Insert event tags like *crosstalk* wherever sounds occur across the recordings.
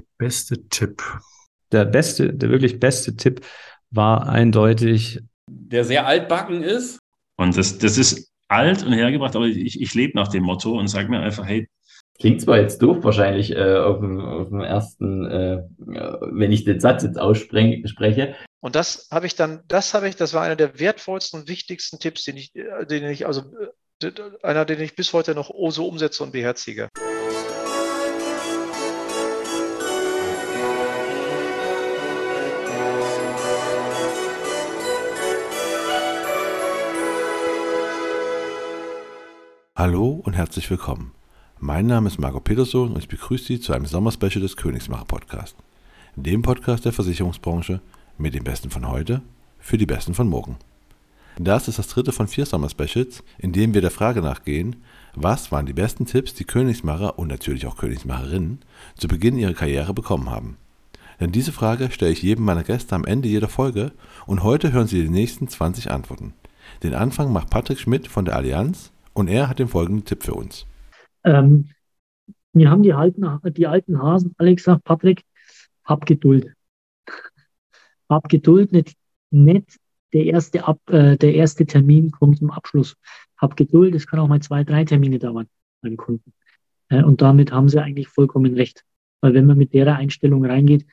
Der beste Tipp. Der beste, der wirklich beste Tipp war eindeutig. Der sehr altbacken ist. Und das, das ist alt und hergebracht, aber ich, ich lebe nach dem Motto und sage mir einfach, hey. Klingt zwar jetzt doof wahrscheinlich äh, auf, dem, auf dem ersten, äh, wenn ich den Satz jetzt ausspreche. Und das habe ich dann, das habe ich, das war einer der wertvollsten und wichtigsten Tipps, den ich, den ich, also einer, den ich bis heute noch so umsetze und beherzige. Hallo und herzlich willkommen. Mein Name ist Marco Peterson und ich begrüße Sie zu einem Sommerspecial des Königsmacher Podcast. Dem Podcast der Versicherungsbranche mit den Besten von heute für die Besten von morgen. Das ist das dritte von vier Sommerspecials, in dem wir der Frage nachgehen, was waren die besten Tipps, die Königsmacher und natürlich auch Königsmacherinnen zu Beginn ihrer Karriere bekommen haben. Denn diese Frage stelle ich jedem meiner Gäste am Ende jeder Folge und heute hören Sie die nächsten 20 Antworten. Den Anfang macht Patrick Schmidt von der Allianz und er hat den folgenden Tipp für uns. Ähm, mir haben die alten, die alten Hasen alle gesagt, Patrick, hab Geduld. *laughs* hab Geduld, nicht, nicht der erste, Ab, äh, der erste Termin kommt zum Abschluss. Hab Geduld, es kann auch mal zwei, drei Termine dauern beim Kunden. Äh, und damit haben sie eigentlich vollkommen recht. Weil wenn man mit der Einstellung reingeht,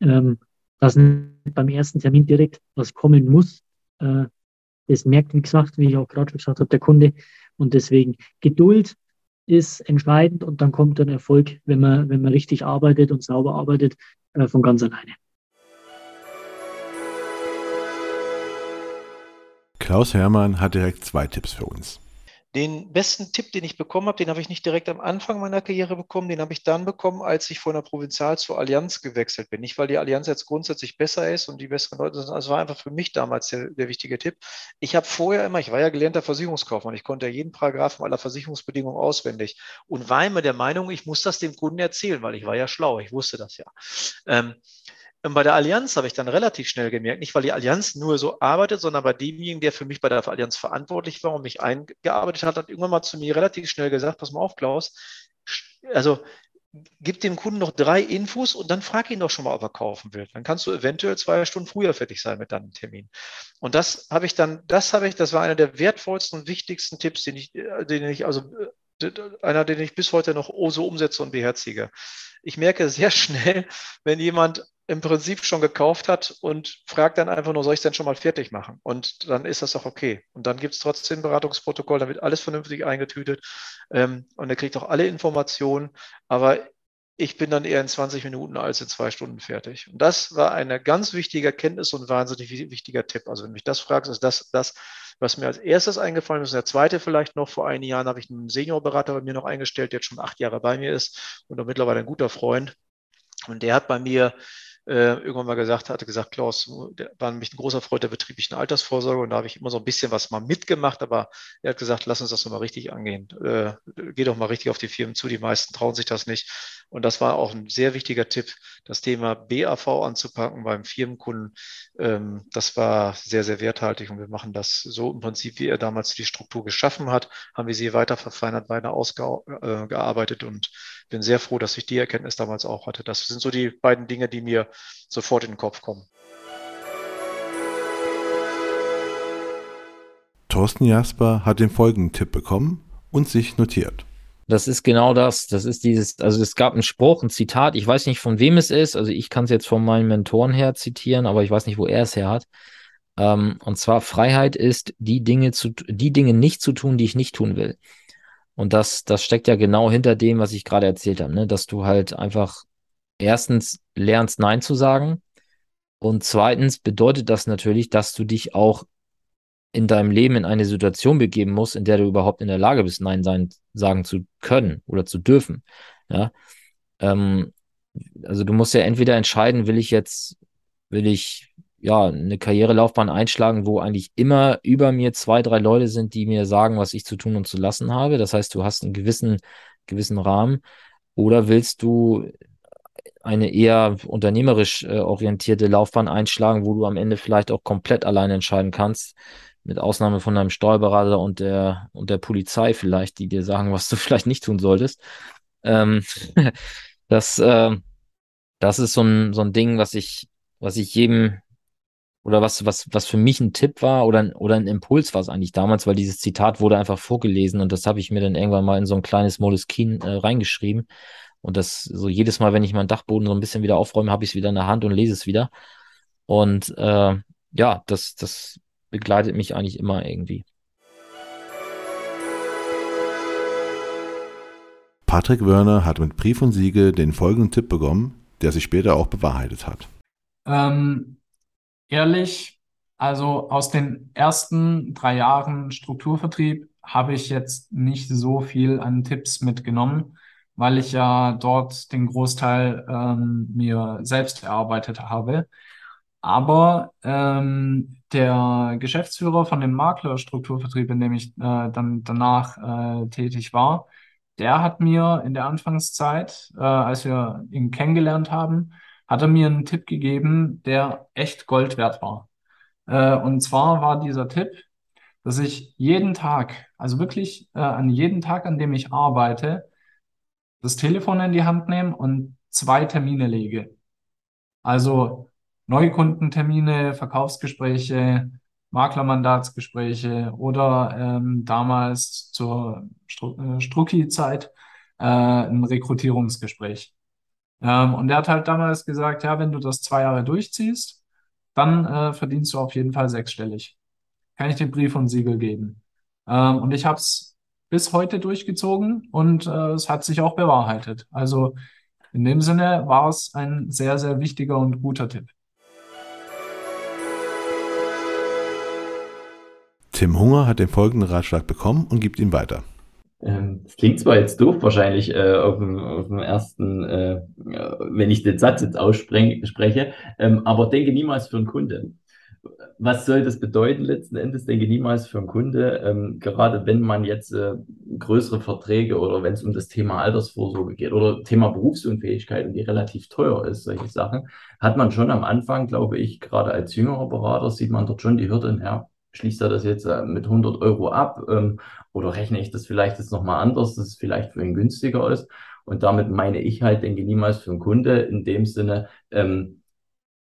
ähm, dass beim ersten Termin direkt was kommen muss, äh, das merkt, wie gesagt, wie ich auch gerade schon gesagt habe, der Kunde, und deswegen Geduld ist entscheidend und dann kommt ein Erfolg, wenn man, wenn man richtig arbeitet und sauber arbeitet, äh, von ganz alleine. Klaus Hermann hat direkt zwei Tipps für uns. Den besten Tipp, den ich bekommen habe, den habe ich nicht direkt am Anfang meiner Karriere bekommen, den habe ich dann bekommen, als ich von der Provinzial zur Allianz gewechselt bin. Nicht, weil die Allianz jetzt grundsätzlich besser ist und die besseren Leute sind, also war einfach für mich damals der, der wichtige Tipp. Ich habe vorher immer, ich war ja gelernter Versicherungskaufmann, ich konnte ja jeden Paragraphen aller Versicherungsbedingungen auswendig und war immer der Meinung, ich muss das dem Kunden erzählen, weil ich war ja schlau, ich wusste das ja. Ähm, und bei der Allianz habe ich dann relativ schnell gemerkt, nicht weil die Allianz nur so arbeitet, sondern bei demjenigen, der für mich bei der Allianz verantwortlich war und mich eingearbeitet hat, hat irgendwann mal zu mir relativ schnell gesagt, pass mal auf, Klaus, also gib dem Kunden noch drei Infos und dann frag ihn doch schon mal, ob er kaufen will. Dann kannst du eventuell zwei Stunden früher fertig sein mit deinem Termin. Und das habe ich dann, das habe ich, das war einer der wertvollsten und wichtigsten Tipps, den ich, den ich, also einer, den ich bis heute noch so umsetze und beherzige. Ich merke sehr schnell, wenn jemand im Prinzip schon gekauft hat und fragt dann einfach nur, soll ich es denn schon mal fertig machen? Und dann ist das auch okay. Und dann gibt es trotzdem Beratungsprotokoll, da wird alles vernünftig eingetütet ähm, und er kriegt auch alle Informationen. Aber ich bin dann eher in 20 Minuten als in zwei Stunden fertig. Und das war eine ganz wichtige Erkenntnis und wahnsinnig wichtiger Tipp. Also wenn mich das fragst, ist das das, was mir als erstes eingefallen ist. Und der zweite vielleicht noch, vor einigen Jahren habe ich einen Seniorberater bei mir noch eingestellt, der jetzt schon acht Jahre bei mir ist und auch mittlerweile ein guter Freund. Und der hat bei mir äh, irgendwann mal gesagt hatte, gesagt, Klaus, der war nämlich ein großer Freund der betrieblichen Altersvorsorge und da habe ich immer so ein bisschen was mal mitgemacht, aber er hat gesagt, lass uns das nochmal richtig angehen. Äh, geh doch mal richtig auf die Firmen zu, die meisten trauen sich das nicht. Und das war auch ein sehr wichtiger Tipp, das Thema BAV anzupacken beim Firmenkunden. Ähm, das war sehr, sehr werthaltig und wir machen das so im Prinzip, wie er damals die Struktur geschaffen hat, haben wir sie weiter verfeinert, weiter ausgearbeitet äh, und bin sehr froh, dass ich die Erkenntnis damals auch hatte. Das sind so die beiden Dinge, die mir sofort in den Kopf kommen. Thorsten Jasper hat den folgenden Tipp bekommen und sich notiert. Das ist genau das. Das ist dieses, also es gab einen Spruch, ein Zitat, ich weiß nicht von wem es ist, also ich kann es jetzt von meinen Mentoren her zitieren, aber ich weiß nicht, wo er es her hat. Ähm, und zwar Freiheit ist, die Dinge zu, die Dinge nicht zu tun, die ich nicht tun will. Und das, das steckt ja genau hinter dem, was ich gerade erzählt habe, ne? dass du halt einfach erstens lernst, Nein zu sagen. Und zweitens bedeutet das natürlich, dass du dich auch in deinem Leben in eine Situation begeben musst, in der du überhaupt in der Lage bist, Nein sein, sagen zu können oder zu dürfen. Ja. Ähm, also du musst ja entweder entscheiden, will ich jetzt, will ich ja eine Karrierelaufbahn einschlagen, wo eigentlich immer über mir zwei, drei Leute sind, die mir sagen, was ich zu tun und zu lassen habe. Das heißt, du hast einen gewissen, gewissen Rahmen. Oder willst du eine eher unternehmerisch äh, orientierte Laufbahn einschlagen, wo du am Ende vielleicht auch komplett allein entscheiden kannst, mit Ausnahme von deinem Steuerberater und der und der Polizei vielleicht, die dir sagen, was du *laughs* vielleicht nicht tun solltest. Ähm, *laughs* das, äh, das ist so ein, so ein Ding, was ich, was ich jedem oder was, was, was für mich ein Tipp war oder, oder ein Impuls war es eigentlich damals, weil dieses Zitat wurde einfach vorgelesen und das habe ich mir dann irgendwann mal in so ein kleines Moleskine äh, reingeschrieben. Und das so jedes Mal, wenn ich meinen Dachboden so ein bisschen wieder aufräume, habe ich es wieder in der Hand und lese es wieder. Und äh, ja, das, das begleitet mich eigentlich immer irgendwie. Patrick Wörner hat mit Brief und Siegel den folgenden Tipp bekommen, der sich später auch bewahrheitet hat. Ähm, ehrlich, also aus den ersten drei Jahren Strukturvertrieb habe ich jetzt nicht so viel an Tipps mitgenommen weil ich ja dort den Großteil ähm, mir selbst erarbeitet habe. Aber ähm, der Geschäftsführer von dem Maklerstrukturvertrieb, in dem ich äh, dann danach äh, tätig war, der hat mir in der Anfangszeit, äh, als wir ihn kennengelernt haben, hat er mir einen Tipp gegeben, der echt Gold wert war. Äh, und zwar war dieser Tipp, dass ich jeden Tag, also wirklich äh, an jedem Tag, an dem ich arbeite, das Telefon in die Hand nehme und zwei Termine lege. Also Neukundentermine, Verkaufsgespräche, Maklermandatsgespräche oder ähm, damals zur Stru äh, Strucki-Zeit äh, ein Rekrutierungsgespräch. Ähm, und er hat halt damals gesagt, ja, wenn du das zwei Jahre durchziehst, dann äh, verdienst du auf jeden Fall sechsstellig. Kann ich dir Brief und Siegel geben. Ähm, und ich habe es bis heute durchgezogen und äh, es hat sich auch bewahrheitet. Also in dem Sinne war es ein sehr, sehr wichtiger und guter Tipp. Tim Hunger hat den folgenden Ratschlag bekommen und gibt ihn weiter. Ähm, das klingt zwar jetzt doof wahrscheinlich äh, auf, dem, auf dem ersten, äh, wenn ich den Satz jetzt ausspreche, ähm, aber denke niemals für einen Kunden was soll das bedeuten letzten Endes? Denke niemals für einen Kunde, ähm, gerade wenn man jetzt äh, größere Verträge oder wenn es um das Thema Altersvorsorge geht oder Thema Berufsunfähigkeit und die relativ teuer ist, solche Sachen, hat man schon am Anfang, glaube ich, gerade als jüngerer Berater, sieht man dort schon die Hürden her. Schließt er das jetzt äh, mit 100 Euro ab ähm, oder rechne ich das vielleicht jetzt nochmal anders, dass es vielleicht für ihn günstiger ist? Und damit meine ich halt, denke niemals für einen Kunde in dem Sinne, ähm,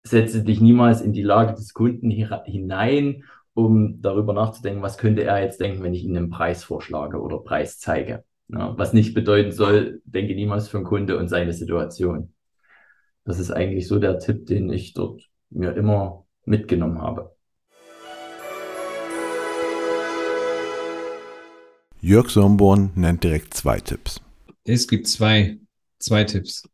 setze dich niemals in die Lage des Kunden hinein, um darüber nachzudenken, was könnte er jetzt denken, wenn ich ihm einen Preis vorschlage oder Preis zeige. Ja, was nicht bedeuten soll, denke niemals für einen Kunde und seine Situation. Das ist eigentlich so der Tipp, den ich dort mir immer mitgenommen habe. Jörg Somborn nennt direkt zwei Tipps. Es gibt zwei, zwei Tipps.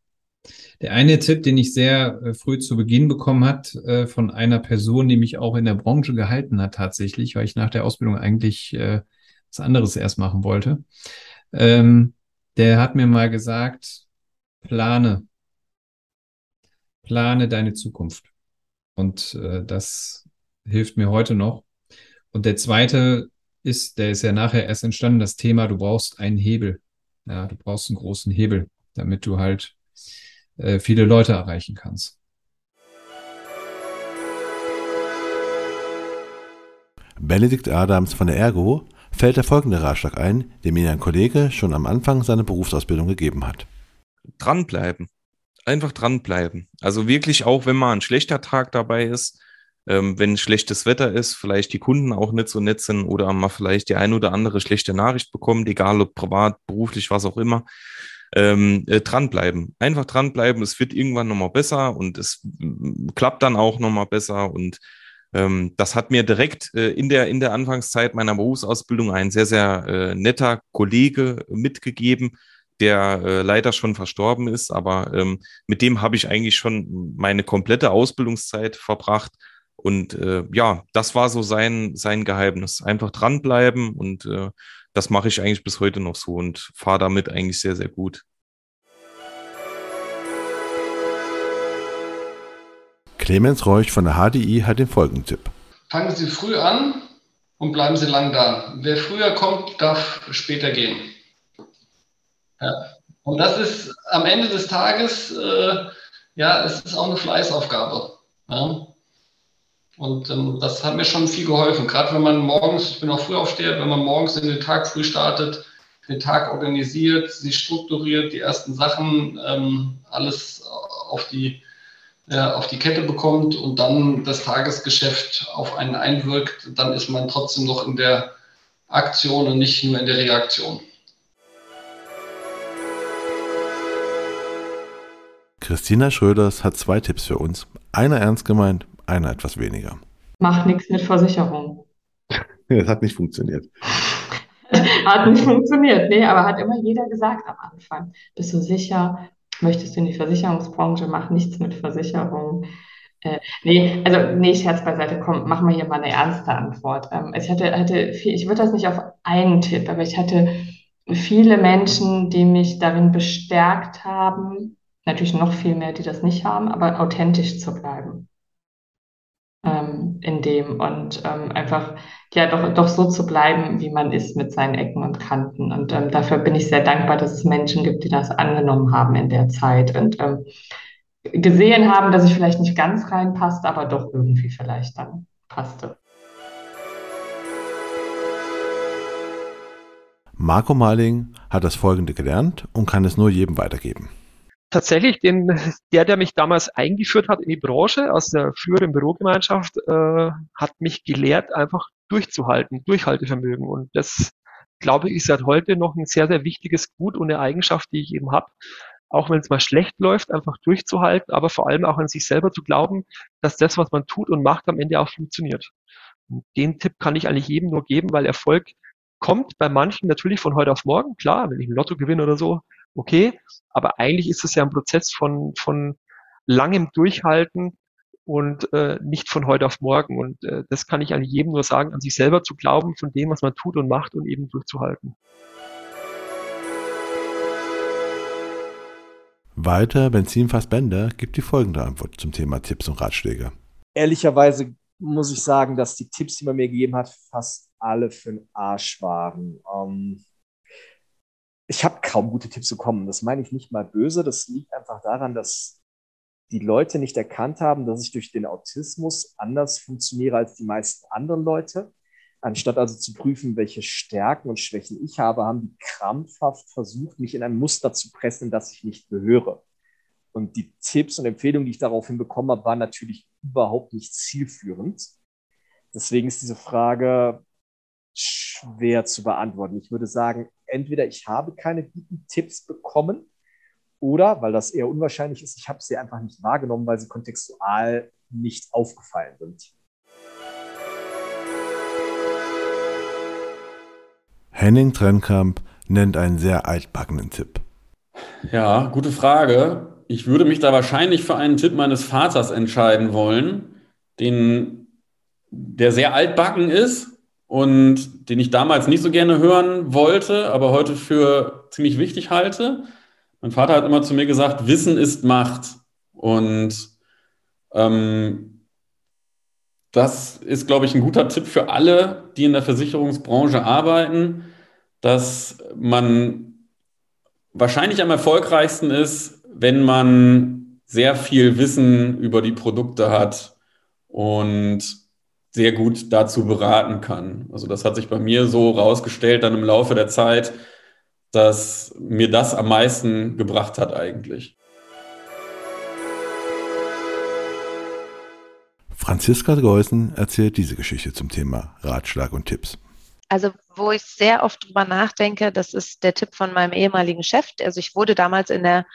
Der eine Tipp, den ich sehr äh, früh zu Beginn bekommen hat, äh, von einer Person, die mich auch in der Branche gehalten hat tatsächlich, weil ich nach der Ausbildung eigentlich äh, was anderes erst machen wollte. Ähm, der hat mir mal gesagt, plane, plane deine Zukunft. Und das hilft mir heute noch. Und der zweite ist, der ist ja nachher erst entstanden, das Thema, du brauchst einen Hebel. Ja, du brauchst einen großen Hebel, damit du halt äh, viele Leute erreichen kannst. Benedikt Adams von der Ergo fällt der folgende Ratschlag ein, den mir ein Kollege schon am Anfang seiner Berufsausbildung gegeben hat. Dranbleiben. Einfach dranbleiben. Also wirklich auch, wenn mal ein schlechter Tag dabei ist, ähm, wenn schlechtes Wetter ist, vielleicht die Kunden auch nicht so nett sind oder man vielleicht die ein oder andere schlechte Nachricht bekommt, egal ob privat, beruflich, was auch immer, ähm, äh, dranbleiben. Einfach dranbleiben. Es wird irgendwann nochmal besser und es mm, klappt dann auch nochmal besser. Und ähm, das hat mir direkt äh, in, der, in der Anfangszeit meiner Berufsausbildung ein sehr, sehr äh, netter Kollege mitgegeben, der äh, leider schon verstorben ist. Aber ähm, mit dem habe ich eigentlich schon meine komplette Ausbildungszeit verbracht. Und äh, ja, das war so sein, sein Geheimnis. Einfach dranbleiben und äh, das mache ich eigentlich bis heute noch so und fahre damit eigentlich sehr, sehr gut. Clemens Reuch von der HDI hat den folgenden Tipp. Fangen Sie früh an und bleiben Sie lang da. Wer früher kommt, darf später gehen. Ja. Und das ist am Ende des Tages, äh, ja, es ist auch eine Fleißaufgabe. Ja. Und ähm, das hat mir schon viel geholfen. Gerade wenn man morgens, ich bin auch früh aufsteher, wenn man morgens in den Tag früh startet, den Tag organisiert, sich strukturiert, die ersten Sachen ähm, alles auf die, äh, auf die Kette bekommt und dann das Tagesgeschäft auf einen einwirkt, dann ist man trotzdem noch in der Aktion und nicht nur in der Reaktion. Christina Schröders hat zwei Tipps für uns. Einer ernst gemeint, einer etwas weniger. Macht nichts mit Versicherung. *laughs* Das hat nicht funktioniert. *laughs* hat nicht funktioniert, nee, aber hat immer jeder gesagt am Anfang. Bist du sicher? Möchtest du in die Versicherungsbranche? Mach nichts mit Versicherung. Äh, nee, also nee, Scherz beiseite, komm, machen wir hier mal eine ernste Antwort. Ähm, ich hatte, hatte viel, ich würde das nicht auf einen Tipp, aber ich hatte viele Menschen, die mich darin bestärkt haben, natürlich noch viel mehr, die das nicht haben, aber authentisch zu bleiben ähm, in dem und ähm, einfach ja doch, doch so zu bleiben, wie man ist mit seinen Ecken und Kanten. Und ähm, dafür bin ich sehr dankbar, dass es Menschen gibt, die das angenommen haben in der Zeit und ähm, gesehen haben, dass ich vielleicht nicht ganz reinpasste, aber doch irgendwie vielleicht dann passte. Marco Marling hat das Folgende gelernt und kann es nur jedem weitergeben tatsächlich den, der, der mich damals eingeführt hat in die Branche aus der früheren Bürogemeinschaft, äh, hat mich gelehrt, einfach durchzuhalten, Durchhaltevermögen. Und das, glaube ich, ist seit heute noch ein sehr, sehr wichtiges Gut und eine Eigenschaft, die ich eben habe. Auch wenn es mal schlecht läuft, einfach durchzuhalten, aber vor allem auch an sich selber zu glauben, dass das, was man tut und macht, am Ende auch funktioniert. Und den Tipp kann ich eigentlich jedem nur geben, weil Erfolg kommt bei manchen natürlich von heute auf morgen. Klar, wenn ich ein Lotto gewinne oder so, okay. Aber eigentlich ist es ja ein Prozess von, von langem Durchhalten und äh, nicht von heute auf morgen. Und äh, das kann ich an jedem nur sagen, an sich selber zu glauben, von dem, was man tut und macht und eben durchzuhalten. Weiter Benzin Fassbender gibt die folgende Antwort zum Thema Tipps und Ratschläge. Ehrlicherweise muss ich sagen, dass die Tipps, die man mir gegeben hat, fast alle für den Arsch waren. Ähm, ich habe kaum gute Tipps bekommen. Das meine ich nicht mal böse. Das liegt einfach daran, dass die Leute nicht erkannt haben, dass ich durch den Autismus anders funktioniere als die meisten anderen Leute. Anstatt also zu prüfen, welche Stärken und Schwächen ich habe, haben die krampfhaft versucht, mich in ein Muster zu pressen, das ich nicht gehöre. Und die Tipps und Empfehlungen, die ich daraufhin bekommen habe, waren natürlich überhaupt nicht zielführend. Deswegen ist diese Frage schwer zu beantworten. Ich würde sagen, entweder ich habe keine guten Tipps bekommen oder, weil das eher unwahrscheinlich ist, ich habe sie einfach nicht wahrgenommen, weil sie kontextual nicht aufgefallen sind. Henning Trennkamp nennt einen sehr altbackenen Tipp. Ja, gute Frage. Ich würde mich da wahrscheinlich für einen Tipp meines Vaters entscheiden wollen, den, der sehr altbacken ist, und den ich damals nicht so gerne hören wollte, aber heute für ziemlich wichtig halte. Mein Vater hat immer zu mir gesagt, Wissen ist Macht. Und ähm, das ist, glaube ich, ein guter Tipp für alle, die in der Versicherungsbranche arbeiten, dass man wahrscheinlich am erfolgreichsten ist, wenn man sehr viel Wissen über die Produkte hat und sehr gut dazu beraten kann. Also das hat sich bei mir so rausgestellt dann im Laufe der Zeit, dass mir das am meisten gebracht hat eigentlich. Franziska Geusen erzählt diese Geschichte zum Thema Ratschlag und Tipps. Also, wo ich sehr oft drüber nachdenke, das ist der Tipp von meinem ehemaligen Chef. Also, ich wurde damals in der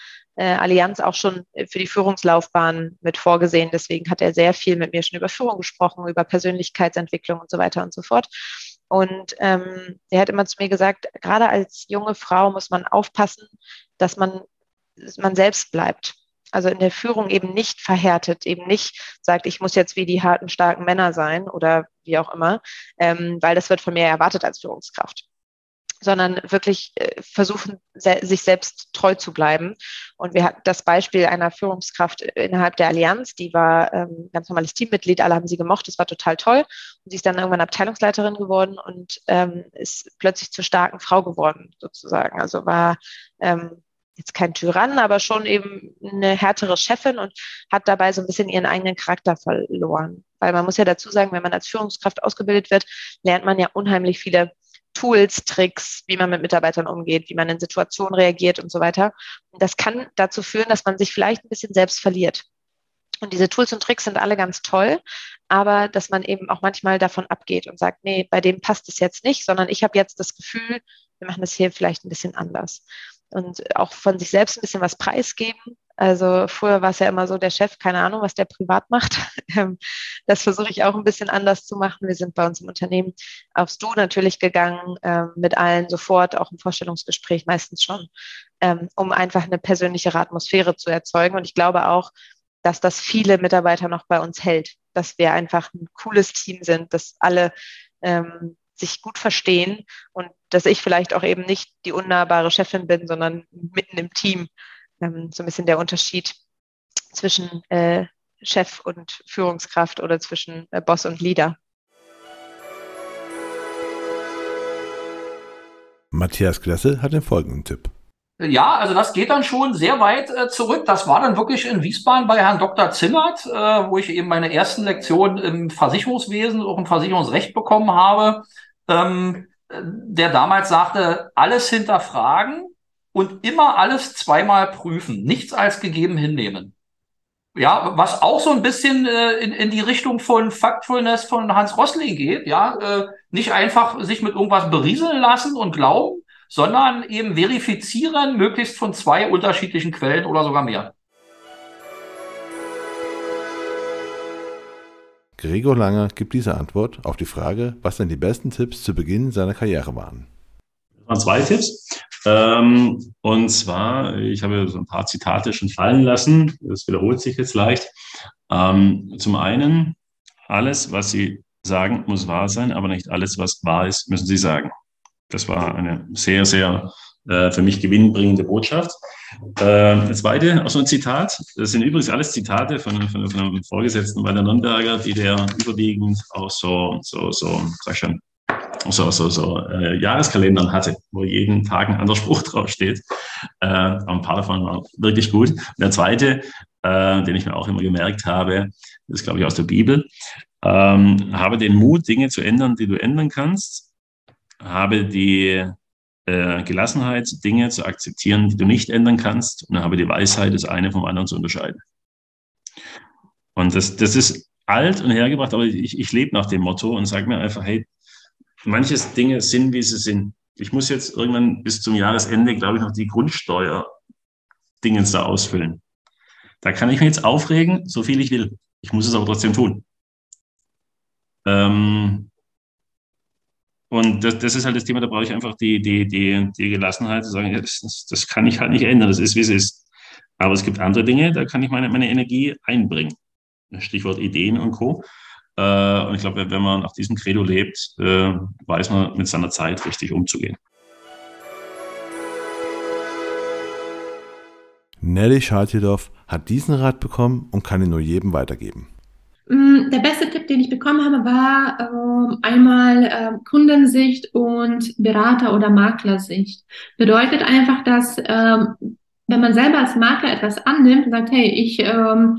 Allianz auch schon für die Führungslaufbahn mit vorgesehen. Deswegen hat er sehr viel mit mir schon über Führung gesprochen, über Persönlichkeitsentwicklung und so weiter und so fort. Und ähm, er hat immer zu mir gesagt, gerade als junge Frau muss man aufpassen, dass man, man selbst bleibt. Also in der Führung eben nicht verhärtet, eben nicht sagt, ich muss jetzt wie die harten, starken Männer sein oder wie auch immer, ähm, weil das wird von mir erwartet als Führungskraft sondern wirklich äh, versuchen, sich selbst treu zu bleiben. Und wir hatten das Beispiel einer Führungskraft innerhalb der Allianz, die war ähm, ganz normales Teammitglied, alle haben sie gemocht, das war total toll. Und sie ist dann irgendwann Abteilungsleiterin geworden und ähm, ist plötzlich zur starken Frau geworden, sozusagen. Also war ähm, jetzt kein Tyrann, aber schon eben eine härtere Chefin und hat dabei so ein bisschen ihren eigenen Charakter verloren. Weil man muss ja dazu sagen, wenn man als Führungskraft ausgebildet wird, lernt man ja unheimlich viele Tools, Tricks, wie man mit Mitarbeitern umgeht, wie man in Situationen reagiert und so weiter. Und das kann dazu führen, dass man sich vielleicht ein bisschen selbst verliert. Und diese Tools und Tricks sind alle ganz toll, aber dass man eben auch manchmal davon abgeht und sagt, nee, bei dem passt es jetzt nicht, sondern ich habe jetzt das Gefühl, wir machen das hier vielleicht ein bisschen anders. Und auch von sich selbst ein bisschen was preisgeben. Also früher war es ja immer so, der Chef, keine Ahnung, was der privat macht. *laughs* Ähm, das versuche ich auch ein bisschen anders zu machen. Wir sind bei uns im Unternehmen aufs Du natürlich gegangen, ähm, mit allen sofort, auch im Vorstellungsgespräch meistens schon, ähm, um einfach eine persönlichere Atmosphäre zu erzeugen. Und ich glaube auch, dass das viele Mitarbeiter noch bei uns hält, dass wir einfach ein cooles Team sind, dass alle sich gut verstehen und dass ich vielleicht auch eben nicht die unnahbare Chefin bin, sondern mitten im Team. Ähm, so ein bisschen der Unterschied zwischen äh, Chef und Führungskraft oder zwischen äh, Boss und Leader. Matthias Glessel hat den folgenden Tipp. Ja, also das geht dann schon sehr weit äh, zurück. Das war dann wirklich in Wiesbaden bei Herrn Dr. Zimmert, äh, wo ich eben meine ersten Lektionen im Versicherungswesen, auch im Versicherungsrecht bekommen habe, ähm, der damals sagte, alles hinterfragen und immer alles zweimal prüfen, nichts als gegeben hinnehmen. Ja, was auch so ein bisschen äh, in, in die Richtung von Factfulness von Hans Rosling geht, ja, äh, nicht einfach sich mit irgendwas berieseln lassen und glauben, sondern eben verifizieren, möglichst von zwei unterschiedlichen Quellen oder sogar mehr. Gregor Lange gibt diese Antwort auf die Frage, was denn die besten Tipps zu Beginn seiner Karriere waren. Das waren zwei Tipps. Ähm, und zwar, ich habe so ein paar Zitate schon fallen lassen. Das wiederholt sich jetzt leicht. Ähm, zum einen, alles, was Sie sagen, muss wahr sein, aber nicht alles, was wahr ist, müssen Sie sagen. Das war eine sehr, sehr äh, für mich gewinnbringende Botschaft. Äh, das zweite, auch so ein Zitat. Das sind übrigens alles Zitate von, von, von einem Vorgesetzten bei der Nürnberger, die der überwiegend auch so, so, so, sag schon, so, so, so äh, Jahreskalendern hatte, wo jeden Tag ein anderer Spruch *laughs* draufsteht. Äh, ein paar davon waren wirklich gut. Und der zweite, äh, den ich mir auch immer gemerkt habe, ist, glaube ich, aus der Bibel. Ähm, habe den Mut, Dinge zu ändern, die du ändern kannst habe die äh, Gelassenheit, Dinge zu akzeptieren, die du nicht ändern kannst, und habe die Weisheit, das eine vom anderen zu unterscheiden. Und das, das ist alt und hergebracht, aber ich, ich lebe nach dem Motto und sage mir einfach, hey, manche Dinge sind, wie sie sind. Ich muss jetzt irgendwann bis zum Jahresende, glaube ich, noch die Grundsteuer-Dingens da ausfüllen. Da kann ich mich jetzt aufregen, so viel ich will. Ich muss es aber trotzdem tun. Ähm, und das, das ist halt das Thema, da brauche ich einfach die, die, die, die Gelassenheit zu sagen, das, das kann ich halt nicht ändern, das ist, wie es ist. Aber es gibt andere Dinge, da kann ich meine, meine Energie einbringen. Stichwort Ideen und Co. Äh, und ich glaube, wenn man nach diesem Credo lebt, äh, weiß man mit seiner Zeit richtig umzugehen. Nelly Schaltjedorf hat diesen Rat bekommen und kann ihn nur jedem weitergeben. Mm, der beste Tipp, den ich bekommen habe, war äh, einmal äh, Kundensicht und Berater- oder Maklersicht. Bedeutet einfach, dass ähm, wenn man selber als Makler etwas annimmt und sagt, hey, ich ähm,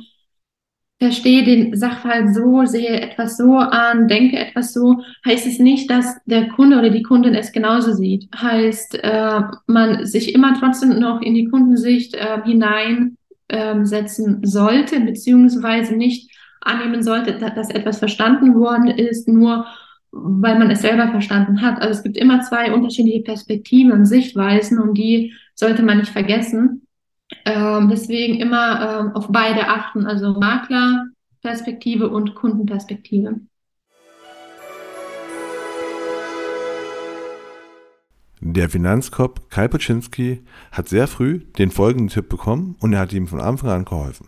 verstehe den Sachverhalt so, sehe etwas so an, denke etwas so, heißt es nicht, dass der Kunde oder die Kundin es genauso sieht. Heißt, äh, man sich immer trotzdem noch in die Kundensicht äh, hineinsetzen ähm, sollte, beziehungsweise nicht annehmen sollte, dass etwas verstanden worden ist, nur weil man es selber verstanden hat. Also es gibt immer zwei unterschiedliche Perspektiven und Sichtweisen und die sollte man nicht vergessen. Ähm, deswegen immer ähm, auf beide achten, also Maklerperspektive und Kundenperspektive. Der Finanzkopf Kai Poczynski hat sehr früh den folgenden Tipp bekommen und er hat ihm von Anfang an geholfen.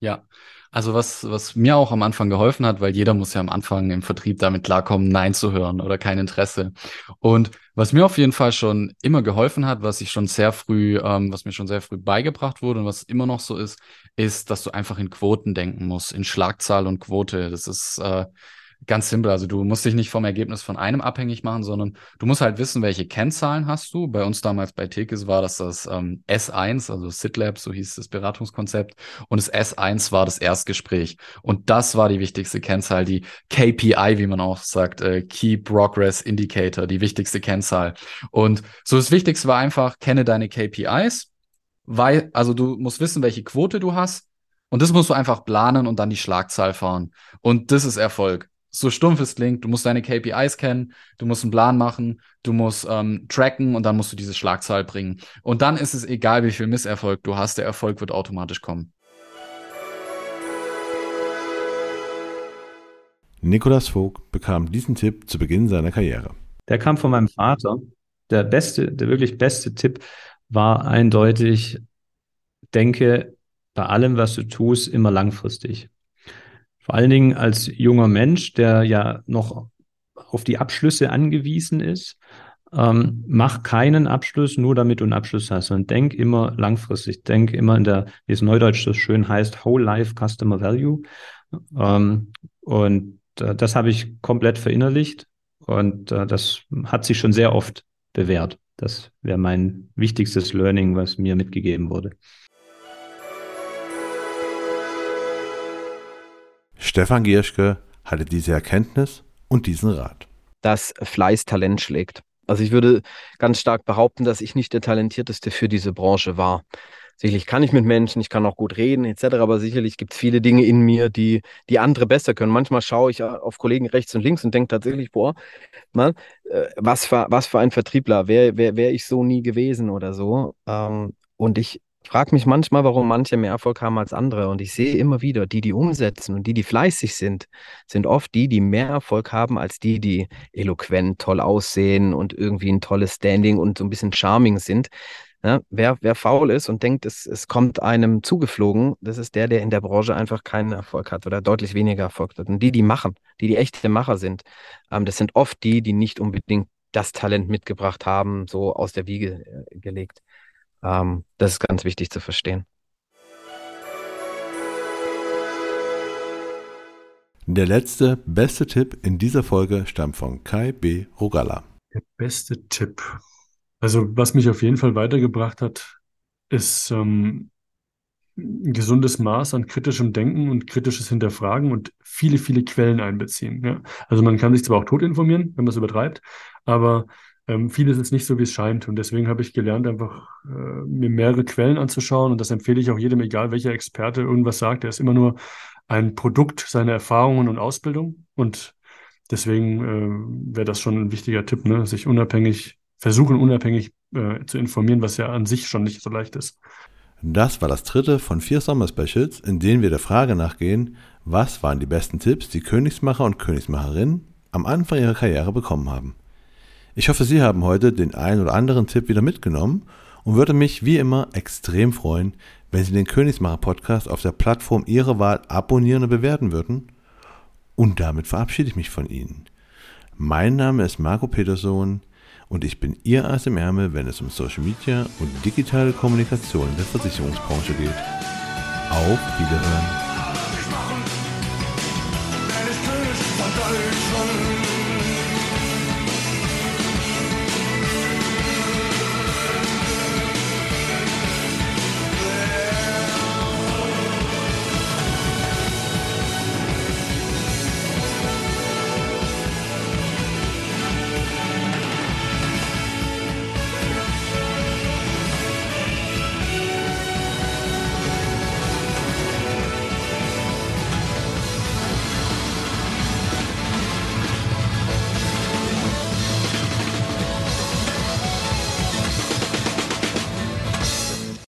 Ja, also was, was mir auch am Anfang geholfen hat, weil jeder muss ja am Anfang im Vertrieb damit klarkommen, Nein zu hören oder kein Interesse. Und was mir auf jeden Fall schon immer geholfen hat, was ich schon sehr früh, ähm, was mir schon sehr früh beigebracht wurde und was immer noch so ist, ist, dass du einfach in Quoten denken musst, in Schlagzahl und Quote. Das ist äh, Ganz simpel, also du musst dich nicht vom Ergebnis von einem abhängig machen, sondern du musst halt wissen, welche Kennzahlen hast du. Bei uns damals bei Tekis war das das ähm, S1, also SitLab, so hieß das Beratungskonzept, und das S1 war das Erstgespräch. Und das war die wichtigste Kennzahl, die KPI, wie man auch sagt, äh, Key Progress Indicator, die wichtigste Kennzahl. Und so das Wichtigste war einfach, kenne deine KPIs, weil, also du musst wissen, welche Quote du hast. Und das musst du einfach planen und dann die Schlagzahl fahren. Und das ist Erfolg so stumpf es klingt, du musst deine KPIs kennen, du musst einen Plan machen, du musst ähm, tracken und dann musst du diese Schlagzahl bringen. Und dann ist es egal, wie viel Misserfolg du hast, der Erfolg wird automatisch kommen. Nikolas Vogt bekam diesen Tipp zu Beginn seiner Karriere. Der kam von meinem Vater. Der beste, der wirklich beste Tipp war eindeutig, denke bei allem, was du tust, immer langfristig. Vor allen Dingen als junger Mensch, der ja noch auf die Abschlüsse angewiesen ist, ähm, mach keinen Abschluss nur damit du einen Abschluss hast, sondern denk immer langfristig. Denk immer in der, wie es neudeutsch so schön heißt, Whole Life Customer Value. Ähm, und äh, das habe ich komplett verinnerlicht und äh, das hat sich schon sehr oft bewährt. Das wäre mein wichtigstes Learning, was mir mitgegeben wurde. Stefan Gierschke hatte diese Erkenntnis und diesen Rat. Dass Fleiß Talent schlägt. Also ich würde ganz stark behaupten, dass ich nicht der Talentierteste für diese Branche war. Sicherlich kann ich mit Menschen, ich kann auch gut reden etc., aber sicherlich gibt es viele Dinge in mir, die, die andere besser können. Manchmal schaue ich auf Kollegen rechts und links und denke tatsächlich, boah, man, äh, was, für, was für ein Vertriebler, wäre wär, wär ich so nie gewesen oder so. Ähm, und ich frage mich manchmal, warum manche mehr Erfolg haben als andere. Und ich sehe immer wieder, die, die umsetzen und die, die fleißig sind, sind oft die, die mehr Erfolg haben als die, die eloquent, toll aussehen und irgendwie ein tolles Standing und so ein bisschen charming sind. Ja, wer, wer faul ist und denkt, es, es kommt einem zugeflogen, das ist der, der in der Branche einfach keinen Erfolg hat oder deutlich weniger Erfolg hat. Und die, die machen, die, die echte Macher sind, ähm, das sind oft die, die nicht unbedingt das Talent mitgebracht haben, so aus der Wiege äh, gelegt. Ähm, das ist ganz wichtig zu verstehen. Der letzte, beste Tipp in dieser Folge stammt von Kai B. Rogalla. Der beste Tipp. Also, was mich auf jeden Fall weitergebracht hat, ist ähm, ein gesundes Maß an kritischem Denken und kritisches Hinterfragen und viele, viele Quellen einbeziehen. Ja? Also man kann sich zwar auch tot informieren, wenn man es übertreibt, aber ähm, vieles ist nicht so, wie es scheint. Und deswegen habe ich gelernt, einfach äh, mir mehrere Quellen anzuschauen. Und das empfehle ich auch jedem, egal welcher Experte irgendwas sagt. Er ist immer nur ein Produkt seiner Erfahrungen und Ausbildung. Und deswegen äh, wäre das schon ein wichtiger Tipp, ne? sich unabhängig, versuchen unabhängig äh, zu informieren, was ja an sich schon nicht so leicht ist. Das war das dritte von vier Sommer-Specials, in denen wir der Frage nachgehen, was waren die besten Tipps, die Königsmacher und Königsmacherinnen am Anfang ihrer Karriere bekommen haben. Ich hoffe, Sie haben heute den einen oder anderen Tipp wieder mitgenommen und würde mich wie immer extrem freuen, wenn Sie den Königsmacher Podcast auf der Plattform Ihrer Wahl abonnieren und bewerten würden. Und damit verabschiede ich mich von Ihnen. Mein Name ist Marco Peterson und ich bin Ihr Ass im Ärmel, wenn es um Social Media und digitale Kommunikation in der Versicherungsbranche geht. Auf Wiederhören.